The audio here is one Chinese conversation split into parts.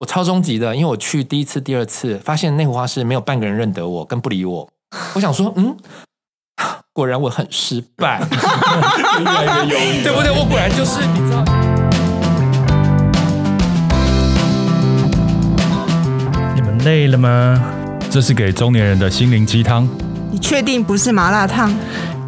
我超终极的，因为我去第一次、第二次，发现内湖花市没有半个人认得我，跟不理我。我想说，嗯，果然我很失败，越来越忧郁，对不对？我果然就是，你知道。你们累了吗？这是给中年人的心灵鸡汤。你确定不是麻辣烫？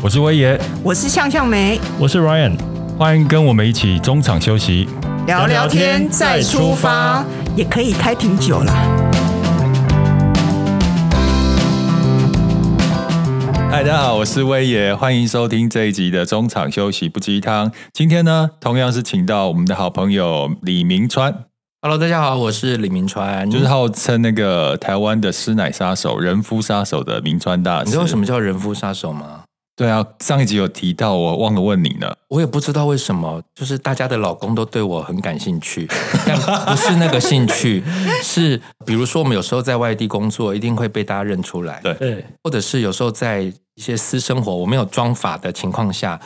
我是威爷，我是向向梅，我是 Ryan，欢迎跟我们一起中场休息。聊聊天再出发，也可以开瓶酒啦。嗨，大家好，我是威爷，欢迎收听这一集的中场休息不鸡汤。今天呢，同样是请到我们的好朋友李明川。Hello，大家好，我是李明川，就是号称那个台湾的师奶杀手、人夫杀手的明川大师。你知道什么叫人夫杀手吗？对啊，上一集有提到，我忘了问你呢。我也不知道为什么，就是大家的老公都对我很感兴趣，但不是那个兴趣，是比如说我们有时候在外地工作，一定会被大家认出来，对，或者是有时候在一些私生活我没有妆发的情况下，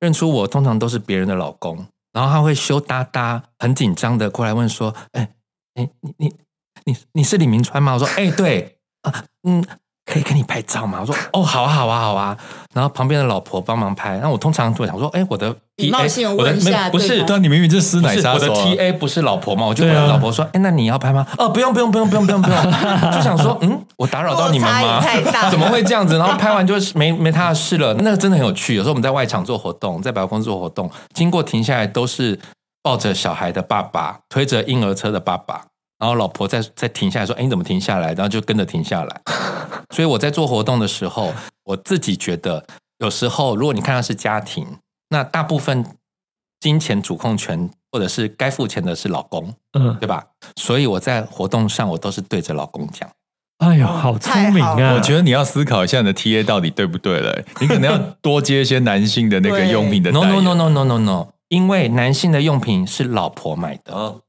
认出我，通常都是别人的老公，然后他会羞答答、很紧张的过来问说：“哎，哎，你你你你是李明川吗？”我说：“哎，对啊，嗯。”可以跟你拍照吗？我说哦，好啊，好啊，好啊。然后旁边的老婆帮忙拍。那我通常就会想说，哎，我的 T A，我的没不是，但，你明明就是师奶杀手。我的 T A 不是老婆吗？我就问老婆说，哎，那你要拍吗？哦，不用，不用，不用，不用，不用，不用。就想说，嗯，我打扰到你们吗？怎么会这样子？然后拍完就没没他的事了。那个真的很有趣。有时候我们在外场做活动，在百货公司做活动，经过停下来都是抱着小孩的爸爸，推着婴儿车的爸爸。然后老婆再再停下来说：“哎，你怎么停下来？”然后就跟着停下来。所以我在做活动的时候，我自己觉得，有时候如果你看到是家庭，那大部分金钱主控权或者是该付钱的是老公，嗯，对吧？所以我在活动上我都是对着老公讲。哎呦，好聪明啊！我觉得你要思考一下你的 TA 到底对不对了。你可能要多接一些男性的那个用品的。No no no no no no no，因为男性的用品是老婆买的。哦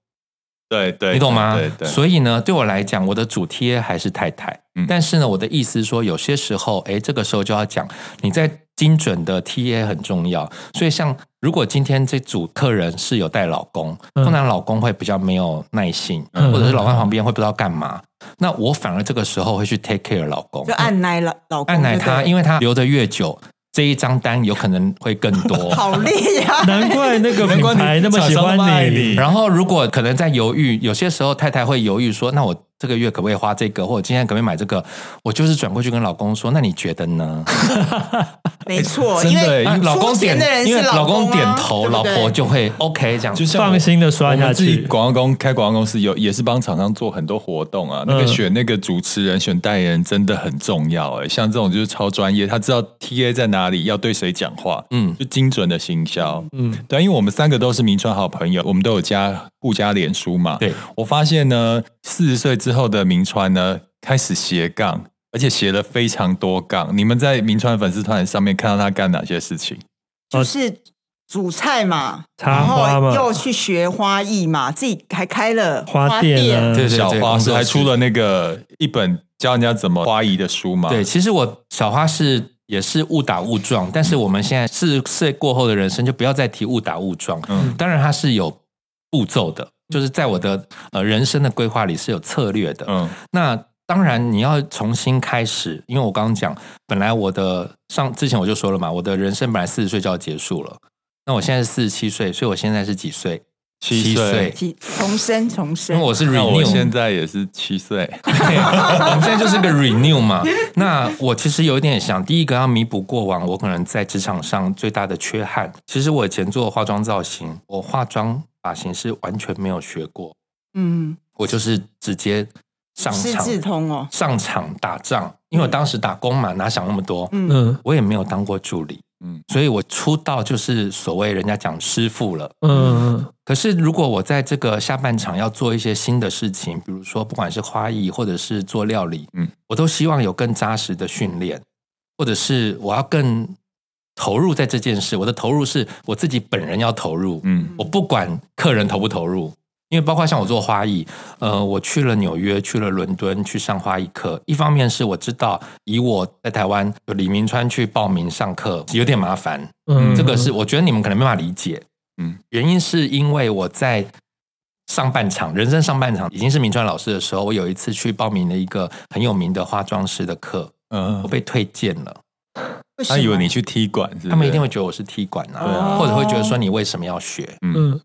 对对，你懂吗？对对对，所以呢，对我来讲，我的主贴还是太太。嗯，但是呢，我的意思是说，有些时候，哎，这个时候就要讲，你在精准的 TA 很重要。所以，像如果今天这组客人是有带老公，通常老公会比较没有耐心，嗯、或者是老公旁边会不知道干嘛，嗯、那我反而这个时候会去 take care 老公，就按捺老老公，按捺他，因为他留得越久。这一张单有可能会更多，好厉害！难怪那个品牌那么喜欢你。然后如果可能在犹豫，有些时候太太会犹豫说：“那我。”这个月可不可以花这个？或者今天可不可以买这个？我就是转过去跟老公说，那你觉得呢？没错，真的，因为老公点，因为老公点头，老婆就会 OK 这样，就放心的刷下去。广告公开广告公司有也是帮厂商做很多活动啊。那个选那个主持人、选代言人真的很重要哎。像这种就是超专业，他知道 TA 在哪里，要对谁讲话，嗯，就精准的行销，嗯，对，因为我们三个都是名川好朋友，我们都有加互加脸书嘛。对，我发现呢，四十岁之之后的明川呢，开始斜杠，而且斜了非常多杠。你们在明川粉丝团上面看到他干哪些事情？就是煮菜嘛，插花嘛，然后又去学花艺嘛，自己还开了花店，啊，对小花是还出了那个一本教人家怎么花艺的书嘛。对，其实我小花是也是误打误撞，但是我们现在四十岁过后的人生就不要再提误打误撞。嗯，当然它是有步骤的。就是在我的呃人生的规划里是有策略的，嗯，那当然你要重新开始，因为我刚刚讲，本来我的上之前我就说了嘛，我的人生本来四十岁就要结束了，那我现在是四十七岁，所以我现在是几岁？七岁，重生重生。因为我是 renew，我现在也是七岁，我们现在就是个 renew 嘛。那我其实有一点想，第一个要弥补过往我可能在职场上最大的缺憾。其实我以前做化妆造型，我化妆。发型是完全没有学过，嗯，我就是直接上场，自通哦，上场打仗。因为我当时打工嘛，哪想那么多，嗯，我也没有当过助理，嗯，所以我出道就是所谓人家讲师傅了，嗯。可是如果我在这个下半场要做一些新的事情，比如说不管是花艺或者是做料理，嗯，我都希望有更扎实的训练，或者是我要更。投入在这件事，我的投入是我自己本人要投入，嗯，我不管客人投不投入，因为包括像我做花艺，呃，我去了纽约，去了伦敦去上花艺课，一方面是我知道以我在台湾有李明川去报名上课有点麻烦，嗯，这个是我觉得你们可能没办法理解，嗯，原因是因为我在上半场，人生上半场已经是明川老师的时候，我有一次去报名了一个很有名的化妆师的课，嗯，我被推荐了。他以为你去踢馆，他们一定会觉得我是踢馆啊，啊或者会觉得说你为什么要学？嗯，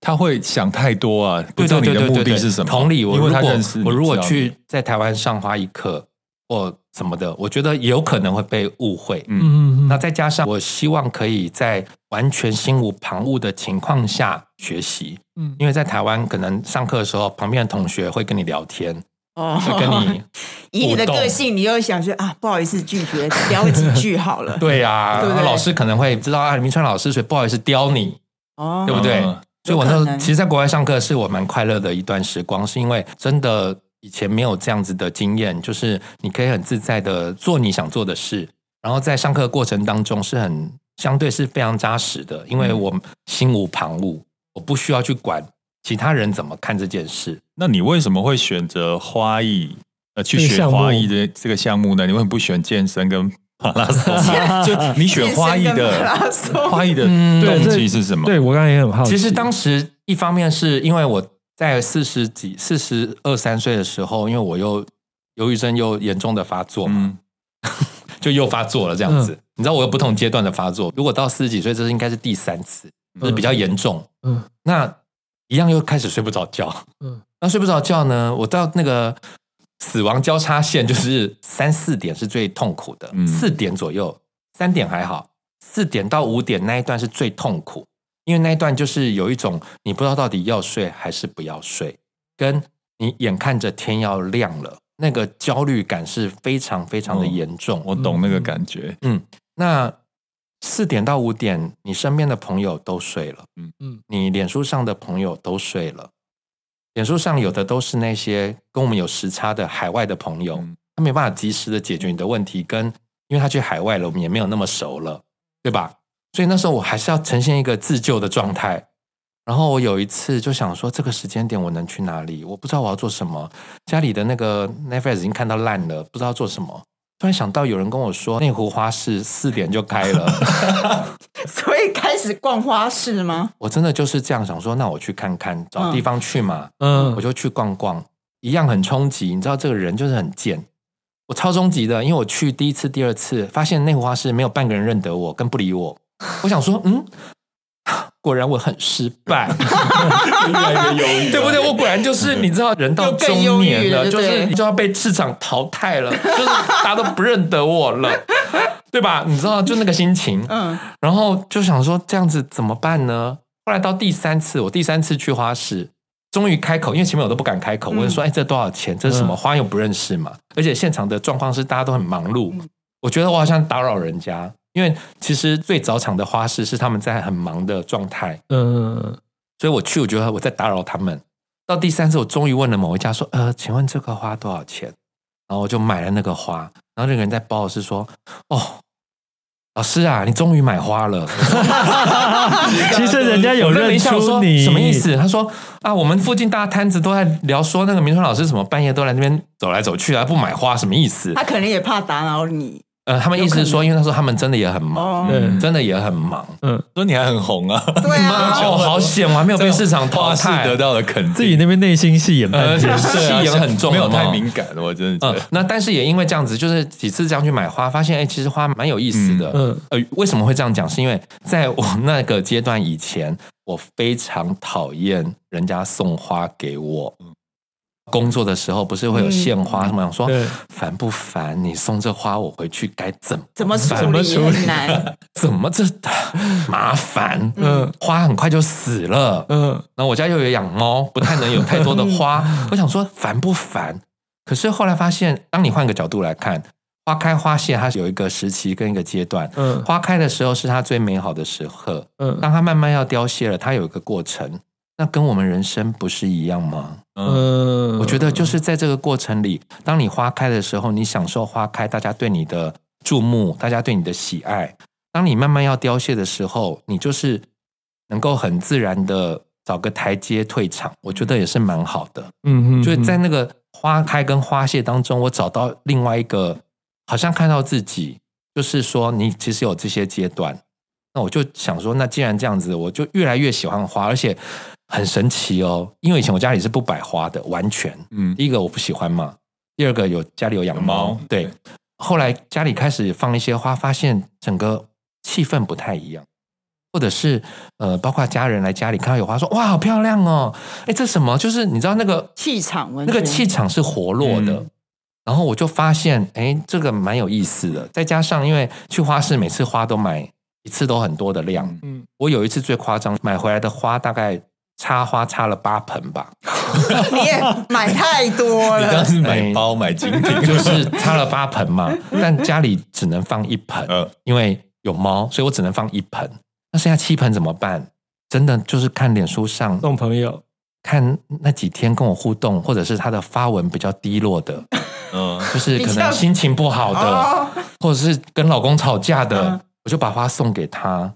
他会想太多啊，不知道你的目的是什么。同理，我如果我如果去在台湾上花艺课或什么的，我觉得有可能会被误会。嗯嗯嗯。那再加上我希望可以在完全心无旁骛的情况下学习，嗯，因为在台湾可能上课的时候，旁边的同学会跟你聊天。哦，跟你 以你的个性，你又想说啊，不好意思拒绝，聊几句好了。对呀，对对，老师可能会知道啊，明川老师，所以不好意思刁你，哦，对不对？所以我那时候其实，在国外上课是我蛮快乐的一段时光，是因为真的以前没有这样子的经验，就是你可以很自在的做你想做的事，然后在上课过程当中是很相对是非常扎实的，因为我心无旁骛，我不需要去管。其他人怎么看这件事？那你为什么会选择花艺呃去学花艺的这个项目呢？你为什么不选健身跟马拉松？就你选花艺的花艺的动机是什么？对，我刚才也很好奇。其实当时一方面是因为我在四十几、四十二三岁的时候，因为我又忧郁症又严重的发作嘛，嗯、就又发作了这样子。嗯、你知道我有不同阶段的发作，如果到四十几岁，这是应该是第三次，就是比较严重。嗯，那。一样又开始睡不着觉，嗯，那睡不着觉呢？我到那个死亡交叉线，就是三四点是最痛苦的，嗯，四点左右，三点还好，四点到五点那一段是最痛苦，因为那一段就是有一种你不知道到底要睡还是不要睡，跟你眼看着天要亮了，那个焦虑感是非常非常的严重，哦，我懂那个感觉，嗯，那。四点到五点，你身边的朋友都睡了，嗯嗯，你脸书上的朋友都睡了，脸书上有的都是那些跟我们有时差的海外的朋友，嗯、他没办法及时的解决你的问题，跟因为他去海外了，我们也没有那么熟了，对吧？所以那时候我还是要呈现一个自救的状态。然后我有一次就想说，这个时间点我能去哪里？我不知道我要做什么，家里的那个 Netflix 已经看到烂了，不知道做什么。突然想到，有人跟我说内湖花市四点就开了，所以开始逛花市吗？我真的就是这样想说，那我去看看，找地方去嘛。嗯，我就去逛逛，一样很冲击。你知道这个人就是很贱，我超冲击的，因为我去第一次、第二次，发现内湖花市没有半个人认得我，跟不理我。我想说，嗯。果然我很失败，越来越忧郁，对不对？我果然就是你知道，人到中年了，就是你就要被市场淘汰了，就是大家都不认得我了，对吧？你知道，就那个心情，嗯，然后就想说这样子怎么办呢？后来到第三次，我第三次去花市，终于开口，因为前面我都不敢开口，我就说：“哎，这多少钱？这是什么花？又不认识嘛。”而且现场的状况是大家都很忙碌，我觉得我好像打扰人家。因为其实最早场的花市是他们在很忙的状态，嗯，所以我去，我觉得我在打扰他们。到第三次，我终于问了某一家说：“呃，请问这个花多少钱？”然后我就买了那个花。然后那个人在包的是说：“哦，老师啊，你终于买花了。”其实人家有认出你，什么意思？他说：“啊，我们附近大摊子都在聊说那个明川老师什么半夜都来那边走来走去啊，不买花什么意思？”他可能也怕打扰你。呃，他们意思是说，因为他说他们真的也很忙，真的也很忙。嗯，说你还很红啊？对啊，哦，好险，我还没有被市场淘汰，得到了肯定。自己那边内心戏演半天，戏演很重，没有太敏感，我真的。嗯，那但是也因为这样子，就是几次这样去买花，发现哎，其实花蛮有意思的。嗯，呃，为什么会这样讲？是因为在我那个阶段以前，我非常讨厌人家送花给我。工作的时候不是会有献花什么？想说烦不烦？你送这花我回去该怎么怎么处理？很难，怎么这麻烦？嗯，花很快就死了。嗯，然后我家又有养猫，不太能有太多的花。我想说烦不烦？可是后来发现，当你换个角度来看，花开花谢它是有一个时期跟一个阶段。嗯，花开的时候是它最美好的时刻。嗯，当它慢慢要凋谢了，它有一个过程。那跟我们人生不是一样吗？嗯，我觉得就是在这个过程里，当你花开的时候，你享受花开，大家对你的注目，大家对你的喜爱。当你慢慢要凋谢的时候，你就是能够很自然的找个台阶退场，我觉得也是蛮好的。嗯嗯，就是在那个花开跟花谢当中，我找到另外一个，好像看到自己，就是说你其实有这些阶段。那我就想说，那既然这样子，我就越来越喜欢花，而且。很神奇哦，因为以前我家里是不摆花的，完全。嗯，第一个我不喜欢嘛，第二个有家里有养猫，对。后来家里开始放一些花，发现整个气氛不太一样，或者是呃，包括家人来家里看到有花，说哇，好漂亮哦，哎，这什么？就是你知道那个气场，那个气场是活络的。嗯、然后我就发现，哎，这个蛮有意思的。再加上因为去花市，每次花都买一次都很多的量。嗯，我有一次最夸张，买回来的花大概。插花插了八盆吧，你也买太多了。你当时买包买精品，就是插了八盆嘛，但家里只能放一盆，因为有猫，所以我只能放一盆。那剩下七盆怎么办？真的就是看脸书上送朋友，看那几天跟我互动，或者是他的发文比较低落的，嗯，就是可能心情不好的，或者是跟老公吵架的，我就把花送给他。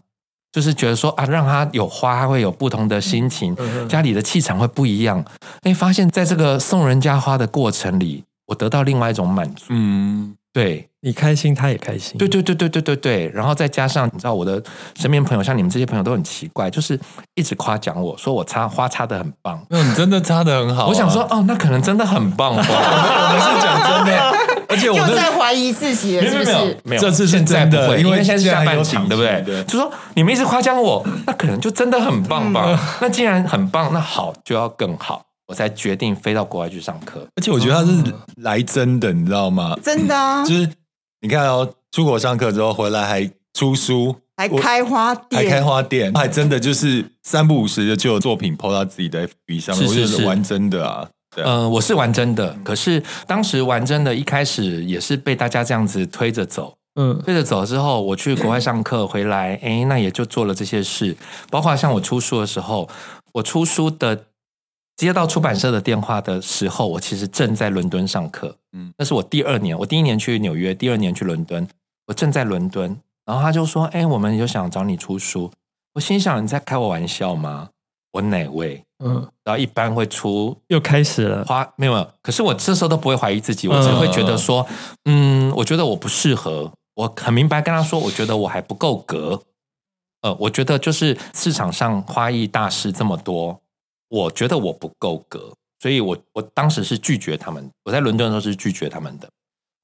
就是觉得说啊，让他有花，他会有不同的心情，家里的气场会不一样。哎，发现在这个送人家花的过程里，我得到另外一种满足。嗯，对，你开心，他也开心。对对对对对对对。然后再加上，你知道我的身边朋友，像你们这些朋友都很奇怪，就是一直夸奖我说我插花插的很棒。嗯，你真的插的很好啊。我想说，哦，那可能真的很棒吧。我们是讲真的。而且我又在怀疑自己了，是不是？没有，这次现在不会，因为现在是下半场，对不对？就说你们一直夸奖我，那可能就真的很棒吧？那既然很棒，那好就要更好，我才决定飞到国外去上课。而且我觉得他是来真的，你知道吗？真的啊！就是你看哦，出国上课之后回来还出书，还开花店，还开花店，还真的就是三不五时的就有作品 PO 到自己的 FB 上面，我觉得玩真的啊。嗯、呃，我是玩真的，可是当时玩真的，一开始也是被大家这样子推着走，嗯，推着走之后，我去国外上课回来，哎，那也就做了这些事，包括像我出书的时候，我出书的接到出版社的电话的时候，我其实正在伦敦上课，嗯，那是我第二年，我第一年去纽约，第二年去伦敦，我正在伦敦，然后他就说，哎，我们有想找你出书，我心想你在开我玩笑吗？我哪位？嗯，然后一般会出又开始了花没有没有，可是我这时候都不会怀疑自己，我只会觉得说，嗯，我觉得我不适合，我很明白跟他说，我觉得我还不够格，呃，我觉得就是市场上花艺大师这么多，我觉得我不够格，所以我我当时是拒绝他们，我在伦敦的时候是拒绝他们的。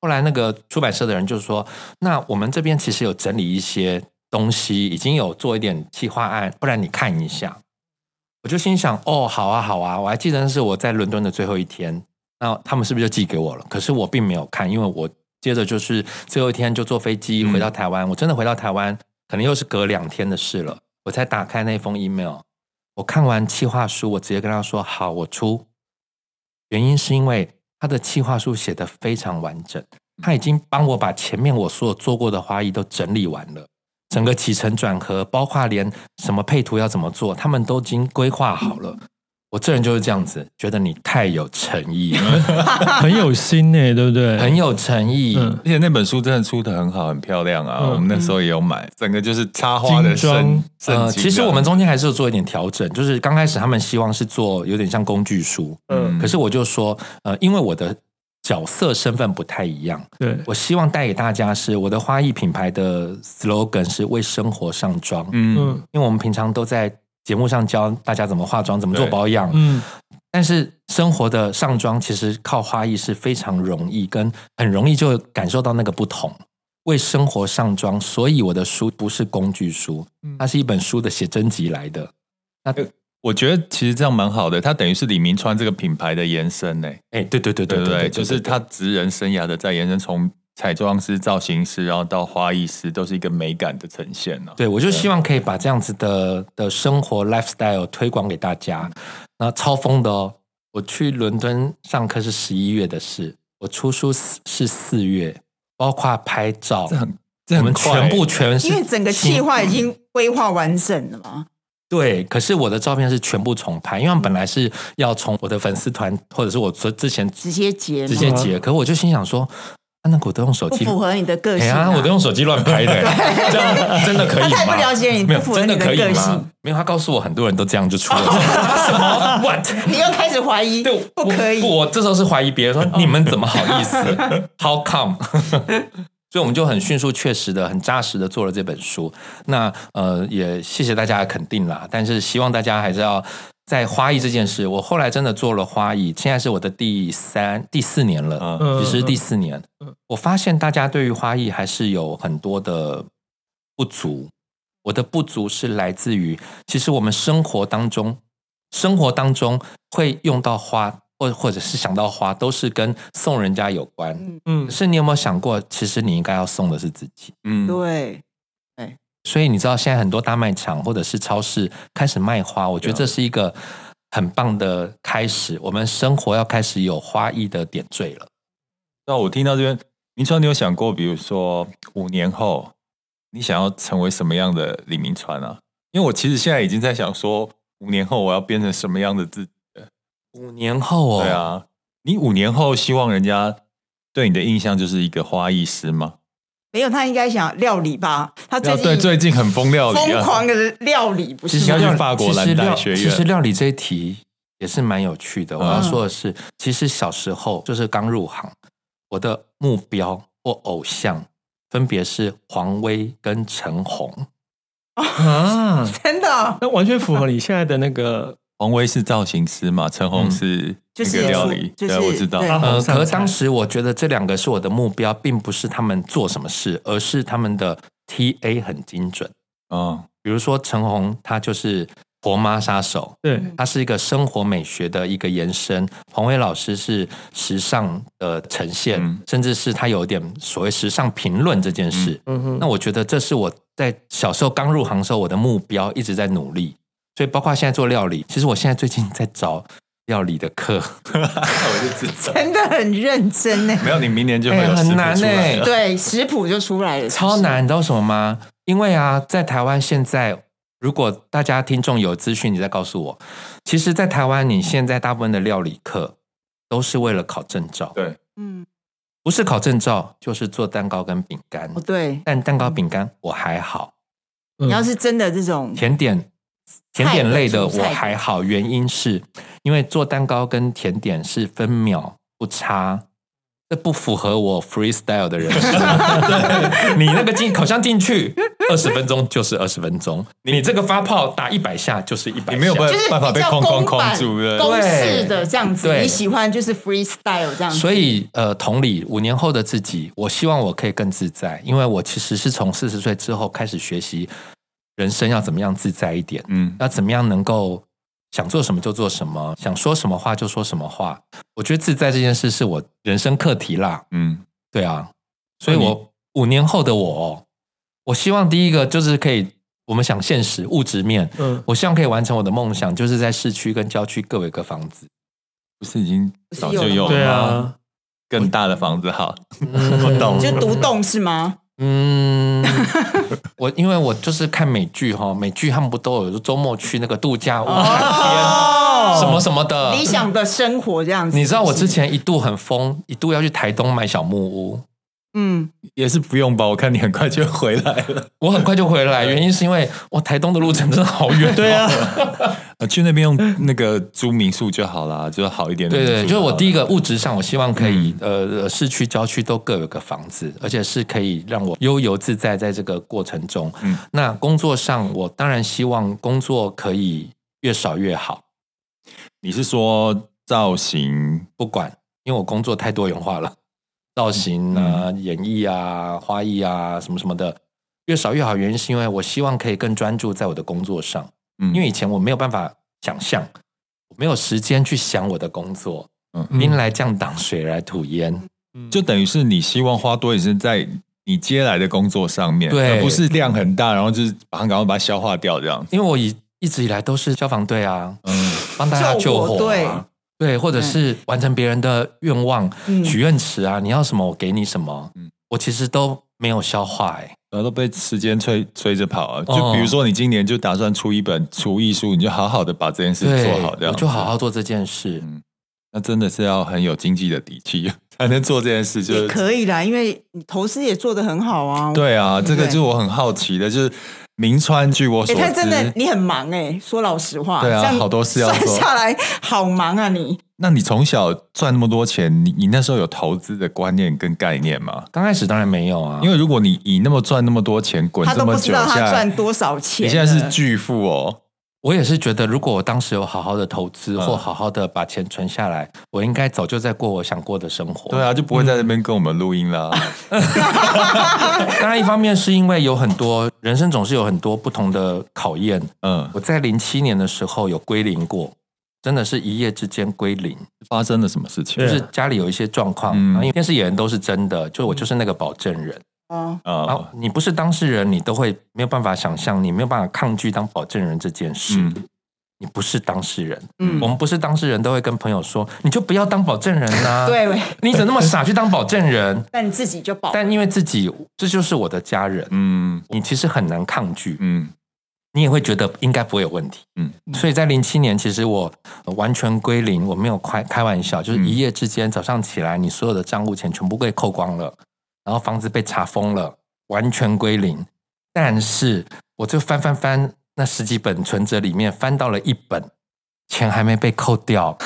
后来那个出版社的人就说，那我们这边其实有整理一些东西，已经有做一点企划案，不然你看一下。我就心想，哦，好啊，好啊，我还记得那是我在伦敦的最后一天，那他们是不是就寄给我了？可是我并没有看，因为我接着就是最后一天就坐飞机回到台湾。嗯、我真的回到台湾，可能又是隔两天的事了，我才打开那封 email。我看完企划书，我直接跟他说：“好，我出。”原因是因为他的企划书写得非常完整，他已经帮我把前面我所有做过的花艺都整理完了。整个起承转合，包括连什么配图要怎么做，他们都已经规划好了。我这人就是这样子，觉得你太有诚意了，很有心呢，对不对？很有诚意，嗯、而且那本书真的出的很好，很漂亮啊。嗯、我们那时候也有买，整个就是插花的生。呃，其实我们中间还是有做一点调整，就是刚开始他们希望是做有点像工具书，嗯，可是我就说，呃，因为我的。角色身份不太一样，对，我希望带给大家是我的花艺品牌的 slogan 是为生活上妆，嗯，因为我们平常都在节目上教大家怎么化妆、怎么做保养，嗯，但是生活的上妆其实靠花艺是非常容易，跟很容易就感受到那个不同。为生活上妆，所以我的书不是工具书，它是一本书的写真集来的。那我觉得其实这样蛮好的，它等于是李明川这个品牌的延伸呢。哎，对对对对对，就是他职人生涯的在延伸，从彩妆师、造型师，然后到花艺师，都是一个美感的呈现呢。对，我就希望可以把这样子的的生活 lifestyle 推广给大家。那超疯的哦！我去伦敦上课是十一月的事，我出书是四月，包括拍照，这很这很快，我们全部全是，因为整个计划已经规划完整了嘛。对，可是我的照片是全部重拍，因为本来是要从我的粉丝团或者是我之前直接截直接截，可是我就心想说，那我都用手机，符合你的个性啊，我都用手机乱拍的，这样真的可以吗？太不了解你，不符合你的个性。没有，他告诉我很多人都这样就出了什么 what？你又开始怀疑，对，不可以。我这时候是怀疑别人说，你们怎么好意思？How come？所以我们就很迅速、确实的、很扎实的做了这本书。那呃，也谢谢大家的肯定啦。但是希望大家还是要在花艺这件事，我后来真的做了花艺，现在是我的第三、第四年了，其实第四年。我发现大家对于花艺还是有很多的不足。我的不足是来自于，其实我们生活当中，生活当中会用到花，或或者是想到花，都是跟送人家有关。嗯，可是你有没有想过，其实你应该要送的是自己？嗯，对。哎所以你知道，现在很多大卖场或者是超市开始卖花，我觉得这是一个很棒的开始。我们生活要开始有花艺的点缀了。那我听到这边，明川，你有想过，比如说五年后，你想要成为什么样的李明川啊？因为我其实现在已经在想说，五年后我要变成什么样的自己？五年后哦，对啊，你五年后希望人家对你的印象就是一个花艺师吗？没有，他应该想料理吧？他最近对最近很疯料理，疯狂的料理，不是要去法国蓝带学院。其实料理这一题也是蛮有趣的。我要说的是，嗯、其实小时候就是刚入行，我的目标或偶像分别是黄威跟陈红啊，真的，那完全符合你现在的那个。黄威是造型师嘛？陈红是那个料理，就是、对，我知道。呃，可是当时我觉得这两个是我的目标，并不是他们做什么事，而是他们的 TA 很精准。嗯，比如说陈红，她就是婆妈杀手，对，她是一个生活美学的一个延伸。黄威老师是时尚的呈现，嗯、甚至是他有点所谓时尚评论这件事。嗯哼，那我觉得这是我在小时候刚入行的时候，我的目标一直在努力。所以，包括现在做料理，其实我现在最近在找料理的课，我就知道，真的很认真呢。没有，你明年就会有、欸、很难呢。对，食谱就出来了，超难，你知道什么吗？因为啊，在台湾现在，如果大家听众有资讯，你再告诉我。其实，在台湾，你现在大部分的料理课都是为了考证照。对，嗯，不是考证照，就是做蛋糕跟饼干。哦，对，但蛋糕饼干我还好。你要是真的这种甜点。甜点类的我还好，原因是因为做蛋糕跟甜点是分秒不差，这不符合我 freestyle 的人生。你那个进烤箱进去二十分钟就是二十分钟，你这个发泡打一百下就是一百下，你没有办法被框框框住的，公式的这样子。你喜欢就是 freestyle 这样子。所以呃，同理，五年后的自己，我希望我可以更自在，因为我其实是从四十岁之后开始学习。人生要怎么样自在一点？嗯，要怎么样能够想做什么就做什么，想说什么话就说什么话。我觉得自在这件事是我人生课题啦。嗯，对啊，所以我五年后的我，我希望第一个就是可以，我们想现实物质面，嗯，我希望可以完成我的梦想，就是在市区跟郊区各有一个房子。不是已经早就有了吗？对啊，更大的房子好，嗯、我懂，就独栋是吗？嗯，我因为我就是看美剧哈，美剧他们不都有周末去那个度假屋海边什么什么的理想的生活这样子。你知道我之前一度很疯，一度要去台东买小木屋。嗯，也是不用吧？我看你很快就回来了。我很快就回来，原因是因为我台东的路程真的好远。对啊，去那边用那个租民宿就好了，就好一点。对对，就是我第一个物质上，我希望可以呃，市区、郊区都各有个房子，而且是可以让我悠游自在在这个过程中。嗯，那工作上，我当然希望工作可以越少越好。你是说造型？不管，因为我工作太多元化了。造型啊，嗯、演绎啊，花艺啊，什么什么的，越少越好。原因是因为我希望可以更专注在我的工作上。嗯，因为以前我没有办法想象，我没有时间去想我的工作。嗯，兵来将挡，水来土掩。嗯，就等于是你希望花多一些在你接来的工作上面，对，而不是量很大，然后就是把它赶快把它消化掉这样。因为我一一直以来都是消防队啊，嗯，帮大家救火啊。对，或者是完成别人的愿望、嗯、许愿池啊，你要什么我给你什么，嗯、我其实都没有消化哎，然后都被时间催催着跑啊。就比如说你今年就打算出一本厨艺书，你就好好的把这件事做好，这样。我就好好做这件事。嗯，那真的是要很有经济的底气 才能做这件事，就可以啦，因为你投资也做得很好啊。对啊，对对这个就是我很好奇的，就是。铭传，据我所知，他真的你很忙哎，说老实话，对啊，好多事要做，算下来好忙啊你。那你从小赚那么多钱，你你那时候有投资的观念跟概念吗？刚开始当然没有啊，因为如果你以那么赚那么多钱滚这么久，他都不知道他赚多少钱，你现在是巨富哦。我也是觉得，如果我当时有好好的投资，或好好的把钱存下来，我应该早就在过我想过的生活。对啊，就不会在那边跟我们录音啦。当然，一方面是因为有很多人生总是有很多不同的考验。嗯，我在零七年的时候有归零过，真的是一夜之间归零。发生了什么事情？就是家里有一些状况，因为电视演员都是真的，就我就是那个保证人。啊啊！你不是当事人，你都会没有办法想象，你没有办法抗拒当保证人这件事。嗯、你不是当事人，嗯，我们不是当事人都会跟朋友说，你就不要当保证人啊！对，你怎么那么傻去当保证人？但你自己就保，但因为自己这就是我的家人，嗯，你其实很难抗拒，嗯，你也会觉得应该不会有问题，嗯，所以在零七年，其实我完全归零，我没有开开玩笑，就是一夜之间早上起来，你所有的账户钱全部被扣光了。然后房子被查封了，完全归零。但是我就翻翻翻那十几本存折里面，翻到了一本，钱还没被扣掉，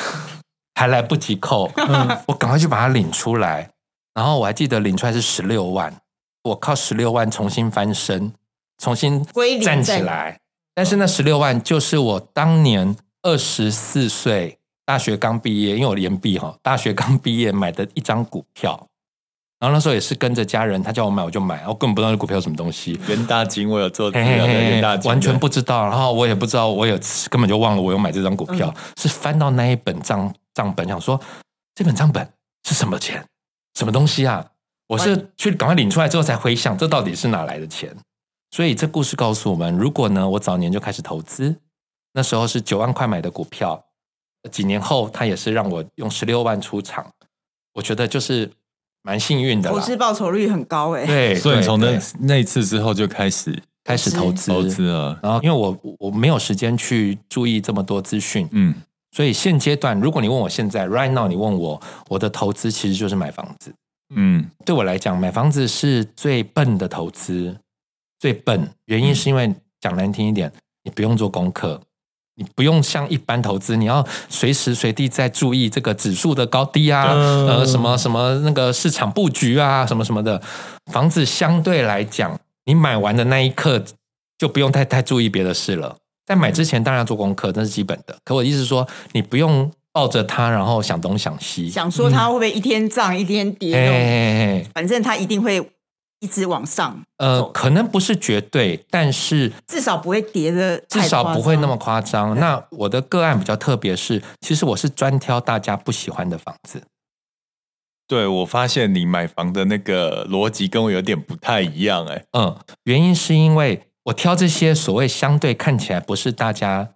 还来不及扣。嗯、我赶快去把它领出来。然后我还记得领出来是十六万，我靠十六万重新翻身，重新站起来。但是那十六万就是我当年二十四岁，大学刚毕业，因为我延毕哈，大学刚毕业买的一张股票。然后那时候也是跟着家人，他叫我买我就买，我根本不知道那股票什么东西。元大金我有做资料，元大金完全不知道。然后我也不知道，我也根本就忘了我有买这张股票。嗯、是翻到那一本账账本，想说这本账本是什么钱，什么东西啊？我是去赶快领出来之后才回想，这到底是哪来的钱？所以这故事告诉我们，如果呢，我早年就开始投资，那时候是九万块买的股票，几年后他也是让我用十六万出场，我觉得就是。蛮幸运的，投资报酬率很高哎。对，所以从那那次之后就开始开始投资投资了。然后因为我我没有时间去注意这么多资讯，嗯，所以现阶段如果你问我现在 right now，你问我我的投资其实就是买房子。嗯，对我来讲，买房子是最笨的投资，最笨。原因是因为讲难听一点，你不用做功课。你不用像一般投资，你要随时随地在注意这个指数的高低啊，嗯、呃，什么什么那个市场布局啊，什么什么的。房子相对来讲，你买完的那一刻就不用太太注意别的事了。在买之前当然要做功课，那是基本的。可我的意思是说，你不用抱着它，然后想东想西，想说它会不会一天涨、嗯、一天跌，嘿嘿嘿，反正它一定会。一直往上，呃，可能不是绝对，但是至少不会跌的，至少不会那么夸张。那我的个案比较特别，是其实我是专挑大家不喜欢的房子。对，我发现你买房的那个逻辑跟我有点不太一样，哎，嗯，原因是因为我挑这些所谓相对看起来不是大家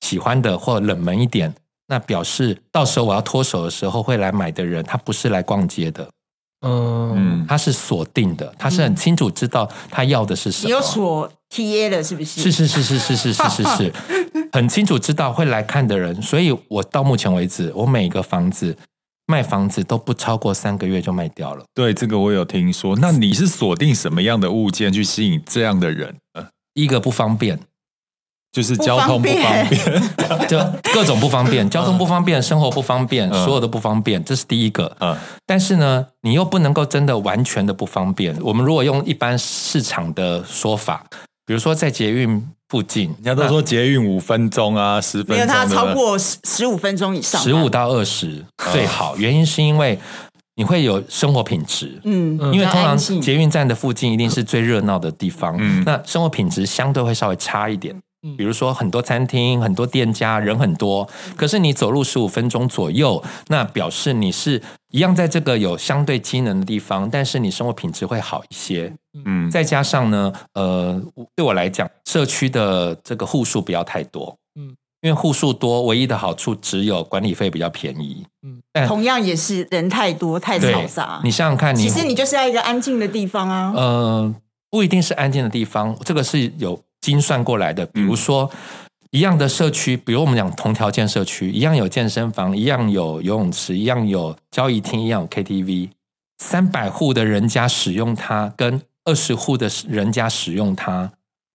喜欢的或冷门一点，那表示到时候我要脱手的时候会来买的人，他不是来逛街的。嗯，他是锁定的，他是很清楚知道他要的是什么。你有锁 TA 了是不是？是是是是是是是是是，很清楚知道会来看的人。所以我到目前为止，我每个房子卖房子都不超过三个月就卖掉了。对，这个我有听说。那你是锁定什么样的物件去吸引这样的人？一个不方便。就是交通不方便，方便 就各种不方便，交通不方便，生活不方便，所有的不方便，这是第一个。嗯，但是呢，你又不能够真的完全的不方便。我们如果用一般市场的说法，比如说在捷运附近，人家都说捷运五分钟啊，十分钟，没有它超过十十五分钟以上，十五到二十最好。原因是因为你会有生活品质，嗯，因为通常捷运站的附近一定是最热闹的地方，嗯，那生活品质相对会稍微差一点。比如说很多餐厅、很多店家，人很多，可是你走路十五分钟左右，那表示你是一样在这个有相对机能的地方，但是你生活品质会好一些。嗯，再加上呢，呃，对我来讲，社区的这个户数不要太多。嗯，因为户数多，唯一的好处只有管理费比较便宜。嗯，但同样也是人太多太嘈杂。你想想看你，你其实你就是要一个安静的地方啊。呃，不一定是安静的地方，这个是有。精算过来的，比如说一样的社区，比如我们讲同条件社区，一样有健身房，一样有游泳池，一样有交易厅，一样有 KTV，三百户的人家使用它，跟二十户的人家使用它，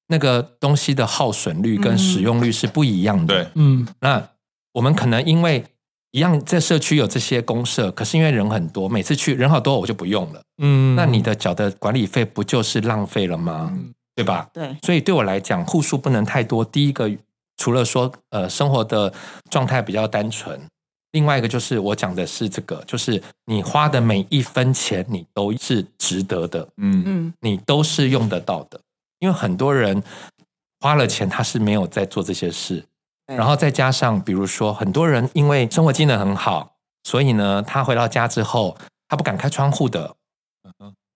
那个东西的耗损率跟使用率是不一样的。对，嗯，那我们可能因为一样在社区有这些公社，可是因为人很多，每次去人好多，我就不用了。嗯，那你的缴的管理费不就是浪费了吗？对吧？对，所以对我来讲，户数不能太多。第一个除了说呃生活的状态比较单纯，另外一个就是我讲的是这个，就是你花的每一分钱你都是值得的，嗯嗯，你都是用得到的，因为很多人花了钱他是没有在做这些事，然后再加上比如说很多人因为生活技能很好，所以呢他回到家之后他不敢开窗户的。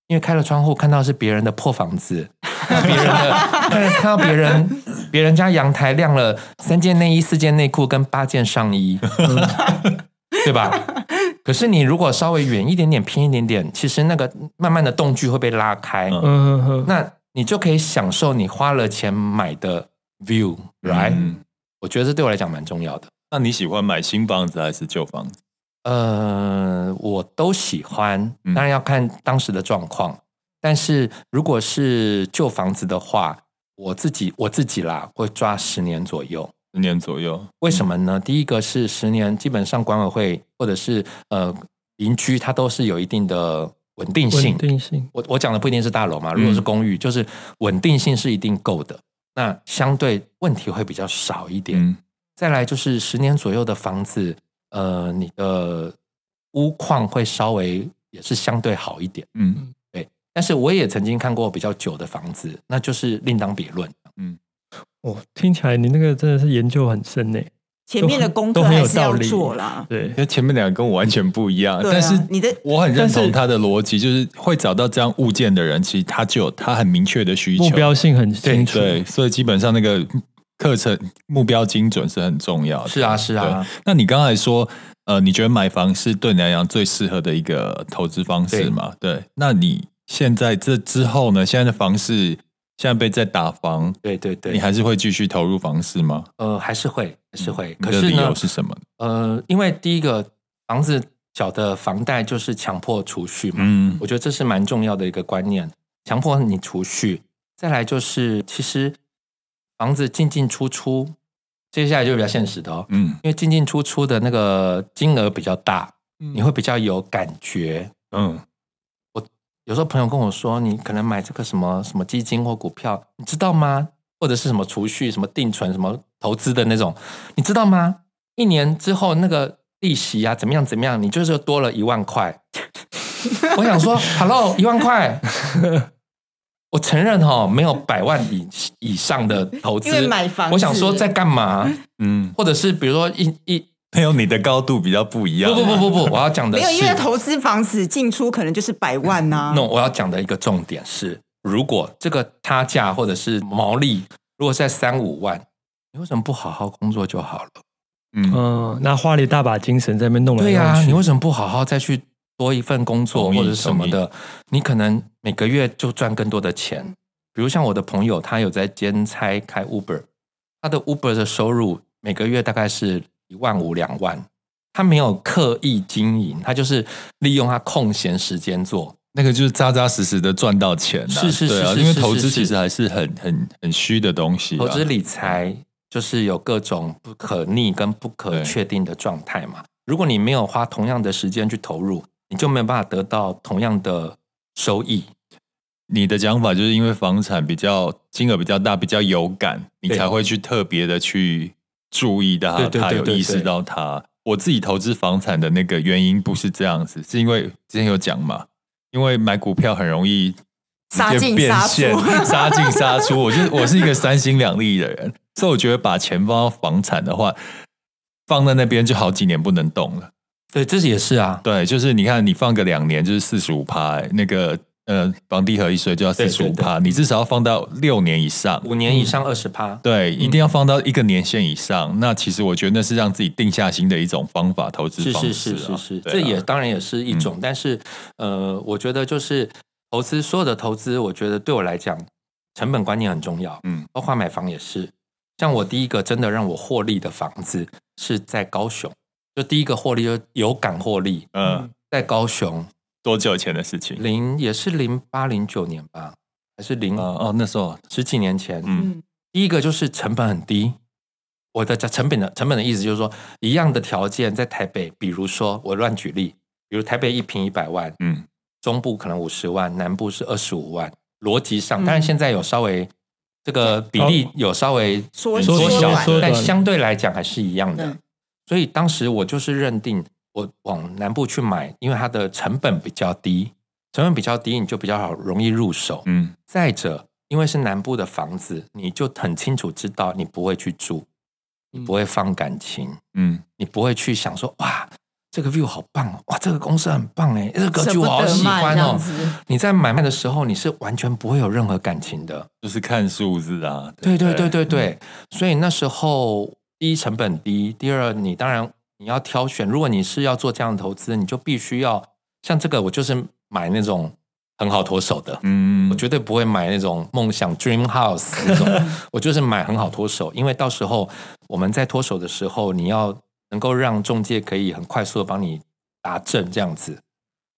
因为开了窗户，看到是别人的破房子，别人的看看到别人别人家阳台晾了三件内衣、四件内裤跟八件上衣，嗯、对吧？可是你如果稍微远一点点、偏一点点，其实那个慢慢的动距会被拉开，嗯、那你就可以享受你花了钱买的 view，right？、嗯、我觉得这对我来讲蛮重要的。那你喜欢买新房子还是旧房子？呃，我都喜欢，当然要看当时的状况。嗯、但是如果是旧房子的话，我自己我自己啦，会抓十年左右。十年左右，为什么呢？嗯、第一个是十年，基本上管委会或者是呃邻居，它都是有一定的稳定性。稳定性，我我讲的不一定是大楼嘛，如果是公寓，嗯、就是稳定性是一定够的。那相对问题会比较少一点。嗯、再来就是十年左右的房子。呃，你的屋况会稍微也是相对好一点，嗯，对。但是我也曾经看过比较久的房子，那就是另当别论。嗯，哦，听起来你那个真的是研究很深呢。前面的功课还是要做啦，对，因为前面两个跟我完全不一样。但是你的我很认同他的逻辑，就是会找到这样物件的人，其实他就有他很明确的需求，目标性很清楚，对，所以基本上那个。课程目标精准是很重要的。是啊，是啊。那你刚才说，呃，你觉得买房是对你来讲最适合的一个投资方式吗？对，对。那你现在这之后呢？现在的房市现在被在打房，对对对，你还是会继续投入房市吗？呃，还是会，还是会。可是理由是什么？呃，因为第一个房子缴的房贷就是强迫储蓄嘛。嗯，我觉得这是蛮重要的一个观念，强迫你储蓄。再来就是，其实。房子进进出出，接下来就比较现实的哦。嗯，因为进进出出的那个金额比较大，嗯、你会比较有感觉。嗯，我有时候朋友跟我说，你可能买这个什么什么基金或股票，你知道吗？或者是什么储蓄、什么定存、什么投资的那种，你知道吗？一年之后那个利息啊，怎么样怎么样？你就是多了一万块。我想说，Hello，一万块。我承认哈，没有百万以以上的投资，因为买房，我想说在干嘛？嗯，或者是比如说一一，没有你的高度比较不一样。不不不不不，我要讲的是，没有，因为投资房子进出可能就是百万呐、啊。那、no, 我要讲的一个重点是，如果这个差价或者是毛利，如果在三五万，你为什么不好好工作就好了？嗯，那花了一大把精神在那边弄来弄去。对呀、啊，你为什么不好好再去？多一份工作或者什么的，你可能每个月就赚更多的钱。比如像我的朋友，他有在兼差开 Uber，他的 Uber 的收入每个月大概是一万五两万。他没有刻意经营，他就是利用他空闲时间做，那个就是扎扎实实的赚到钱。是是是，因为投资其实还是很很很虚的东西。投资理财就是有各种不可逆跟不可确定的状态嘛。如果你没有花同样的时间去投入，你就没有办法得到同样的收益。你的讲法就是因为房产比较金额比较大，比较有感，你才会去特别的去注意到它，有意识到它。我自己投资房产的那个原因不是这样子，是因为之前有讲嘛，因为买股票很容易杀进杀出，杀进杀出。我就我是一个三心两意的人，所以我觉得把钱放到房产的话，放在那边就好几年不能动了。对，这也是啊。对，就是你看，你放个两年就是四十五趴，那个呃，房地合一税就要四十五趴，你至少要放到六年以上，五年以上二十趴。对，一定要放到一个年限以上。嗯、那其实我觉得那是让自己定下心的一种方法，投资方式。是是是是是，啊、这也当然也是一种。嗯、但是呃，我觉得就是投资，所有的投资，我觉得对我来讲，成本观念很重要。嗯，包括买房也是。像我第一个真的让我获利的房子是在高雄。就第一个获利就有感获利，嗯，在高雄多久前的事情？零也是零八零九年吧，还是零哦哦那时候十几年前，嗯，第一个就是成本很低。我的成本的成本的意思就是说，一样的条件在台北，比如说我乱举例，比如台北一平一百万，嗯，中部可能五十万，南部是二十五万，逻辑上，当然现在有稍微这个比例有稍微缩小，但相对来讲还是一样的。所以当时我就是认定，我往南部去买，因为它的成本比较低，成本比较低，你就比较好容易入手。嗯，再者，因为是南部的房子，你就很清楚知道你不会去住，你不会放感情，嗯，你不会去想说哇。这个 view 好棒哦！哇，这个公司很棒哎，这个格局我好喜欢哦。你在买卖的时候，你是完全不会有任何感情的，就是看数字啊。对对对对对，嗯、所以那时候第一成本低，第二你当然你要挑选。如果你是要做这样的投资，你就必须要像这个，我就是买那种很好脱手的。嗯，我绝对不会买那种梦想 dream house 那种，我就是买很好脱手，因为到时候我们在脱手的时候，你要。能够让中介可以很快速的帮你达证这样子，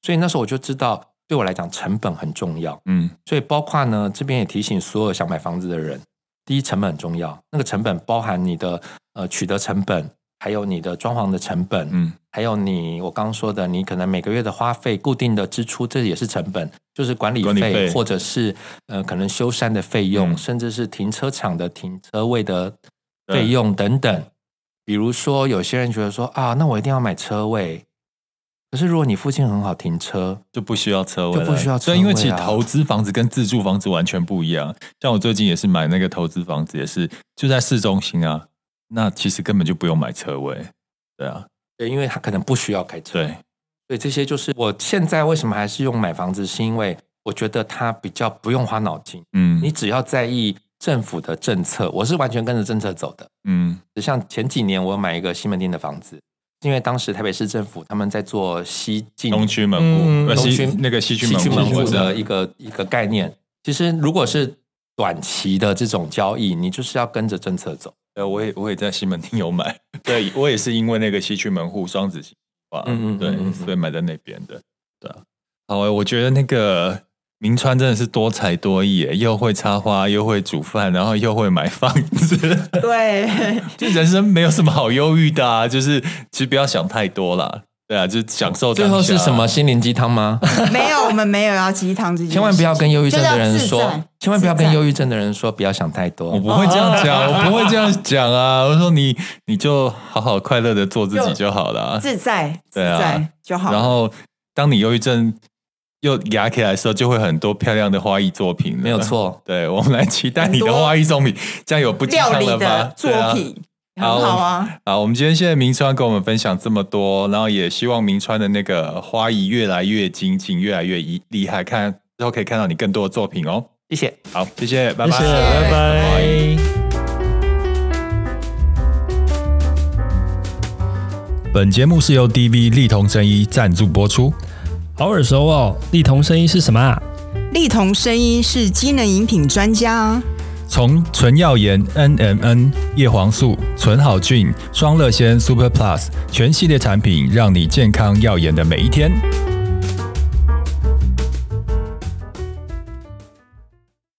所以那时候我就知道，对我来讲成本很重要。嗯，所以包括呢，这边也提醒所有想买房子的人，第一成本很重要，那个成本包含你的呃取得成本，还有你的装潢的成本，嗯，还有你我刚刚说的，你可能每个月的花费、固定的支出，这也是成本，就是管理费，或者是呃可能修缮的费用，嗯，甚至是停车场的停车位的费用等等。比如说，有些人觉得说啊，那我一定要买车位。可是如果你附近很好停车，就不需要车位，就不需要车位啊。对，因为其实投资房子跟自住房子完全不一样。像我最近也是买那个投资房子，也是就在市中心啊。那其实根本就不用买车位，对啊，对，因为他可能不需要开车。对，所以这些就是我现在为什么还是用买房子，是因为我觉得它比较不用花脑筋。嗯，你只要在意。政府的政策，我是完全跟着政策走的。嗯，像前几年我买一个西门町的房子，因为当时台北市政府他们在做西进东区门户，东区那个西区门户的一个一个概念。其实如果是短期的这种交易，你就是要跟着政策走。呃，我也我也在西门町有买，对我也是因为那个西区门户双子星哇，嗯嗯，对，所以买在那边的。对啊，好，我觉得那个。铭传真的是多才多艺，又会插花，又会煮饭，然后又会买房子。对，就人生没有什么好忧郁的啊，就是其实不要想太多啦。对啊，就享受。最后是什么心灵鸡汤吗？没有，我们没有要鸡汤这些。千万不要跟忧郁症的人说，千万不要跟忧郁症的人说不要想太多。我不会这样讲，我不会这样讲啊。我说你，你就好好快乐的做自己就好了，自在，对啊，就好。然后，当你忧郁症。又压起来的时候，就会很多漂亮的花艺作品。没有错，对，我们来期待你的花艺作品，这样有不一样了吧？作品，好啊！好，我们今天谢谢明川跟我们分享这么多，然后也希望明川的那个花艺越来越精进，越来越厉害，看之后可以看到你更多的作品哦。谢谢，好，谢谢，拜拜，谢谢拜拜。本节目是由 DV 丽彤生医赞助播出。好耳熟哦！丽彤声音是什么啊？丽彤声音是机能饮品专家，从纯耀颜 NMN 叶黄素、纯好菌、双乐仙 Super Plus 全系列产品，让你健康耀眼的每一天。